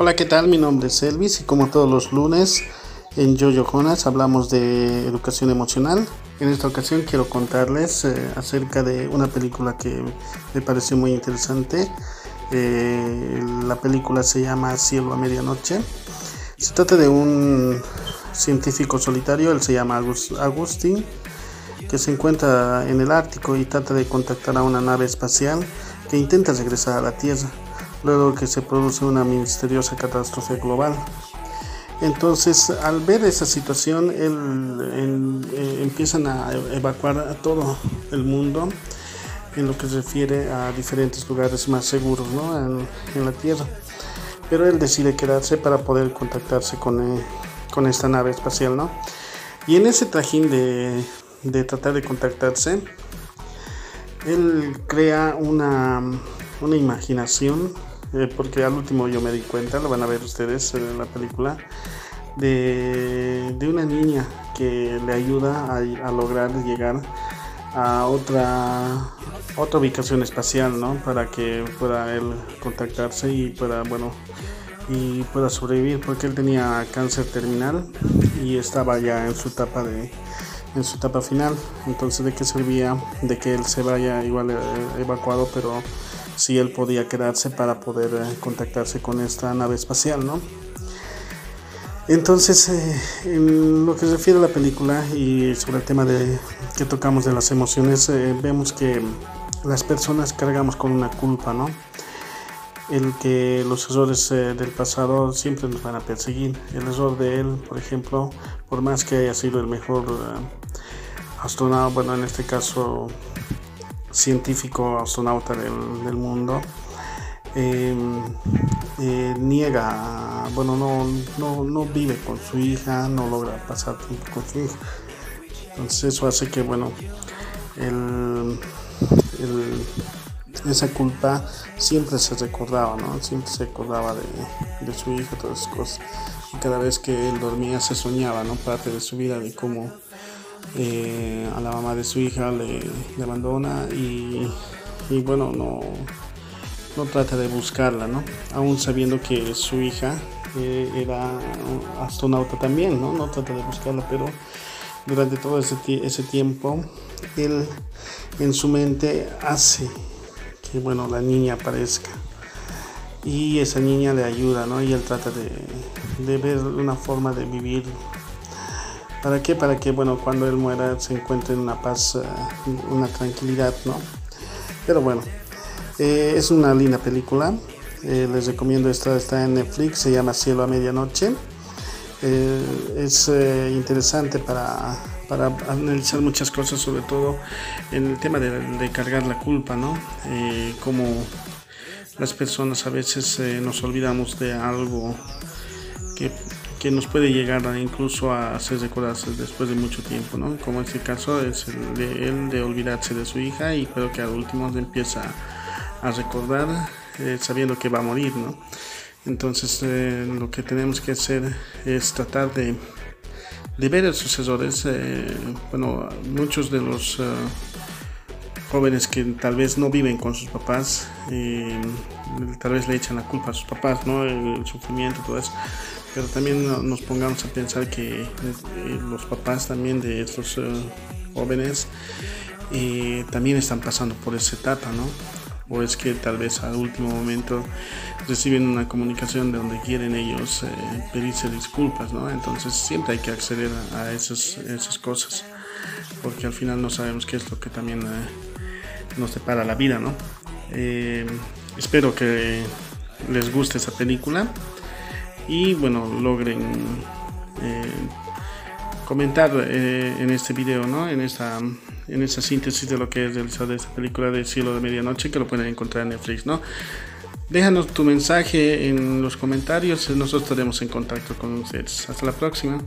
Hola, ¿qué tal? Mi nombre es Elvis y como todos los lunes en Jojo Jonas hablamos de educación emocional. En esta ocasión quiero contarles eh, acerca de una película que me pareció muy interesante. Eh, la película se llama Cielo a Medianoche. Se trata de un científico solitario, él se llama Agustín, que se encuentra en el Ártico y trata de contactar a una nave espacial que intenta regresar a la Tierra luego que se produce una misteriosa catástrofe global. Entonces, al ver esa situación, eh, empiezan a evacuar a todo el mundo en lo que se refiere a diferentes lugares más seguros en, la Tierra. Pero él decide quedarse para poder contactarse con, eh, con esta nave espacial. ¿no? Y en ese trajín de, de tratar de contactarse, él crea una, una imaginación eh, porque al último yo me di cuenta, lo van a ver ustedes en la película, de, una niña que le ayuda a, lograr llegar a otra, otra ubicación espacial, ¿no? Para que pueda él contactarse y pueda, bueno, y pueda sobrevivir, porque él tenía cáncer terminal y estaba ya en su etapa de en su etapa final. Entonces, ¿de qué servía de que él se vaya igual eh, evacuado, pero si él podía quedarse para poder eh, contactarse con esta nave espacial, ¿no? Entonces, eh, en lo que se refiere a la película y sobre el tema de que tocamos de las emociones, eh, vemos que las personas cargamos con una culpa, ¿no? El que los errores del pasado siempre nos van a perseguir. El error de él, por ejemplo, por más que haya sido el mejor astronauta, bueno, en este caso científico astronauta del, mundo, em, eh, niega, bueno, no, no, no, vive con su hija, no logra pasar tiempo con su hija. Entonces eso hace que, bueno, el, esa culpa siempre se recordaba, ¿no? Siempre se acordaba de, de su hija, todas esas cosas. Cada vez que él dormía se soñaba, ¿no? Parte de su vida, de cómo eh, a la mamá de su hija le, abandona y, bueno, no, no trata de buscarla, ¿no? Aún sabiendo que su hija eh, era astronauta también, ¿no? No trata de buscarla, pero durante todo ese, ese tiempo él en su mente hace que, bueno, la niña aparezca y esa niña le ayuda, ¿no? Y él trata de, de ver una forma de vivir ¿Para qué? Para que, bueno, cuando él muera se encuentre en una paz, eh, una tranquilidad, ¿no? Pero bueno, eh, es una linda película. Eh, les recomiendo esta, está en Netflix, se llama Cielo a Medianoche. es interesante para, para, analizar muchas cosas, sobre todo en el tema de, cargar la culpa, ¿no? como las personas a veces nos olvidamos de algo que nos puede llegar incluso a hacer recordarse después de mucho tiempo, ¿no? Como este caso es el de él de olvidarse de su hija y creo que al último empieza a recordar eh, sabiendo que va a morir, ¿no? Entonces eh, lo que tenemos que hacer es tratar de, de ver esos errores. Eh, bueno, muchos de los jóvenes que tal vez no viven con sus papás, tal vez le echan la culpa a sus papás, ¿no? El, sufrimiento, todo eso. Pero también nos pongamos a pensar que eh, los papás también de estos eh, jóvenes eh, también están pasando por esa etapa, ¿no? O es que tal vez al último momento reciben una comunicación de donde quieren ellos pedirse disculpas, ¿no? Entonces siempre hay que acceder a, esas, esas cosas, porque al final no sabemos qué es lo que también nos depara la vida, ¿no? espero que les guste esa película y bueno logren eh, comentar eh, en este video no en esta en síntesis de lo que es realizado de esta película de cielo de medianoche que lo pueden encontrar en Netflix no déjanos tu mensaje en los comentarios nosotros estaremos en contacto con ustedes. Hasta la próxima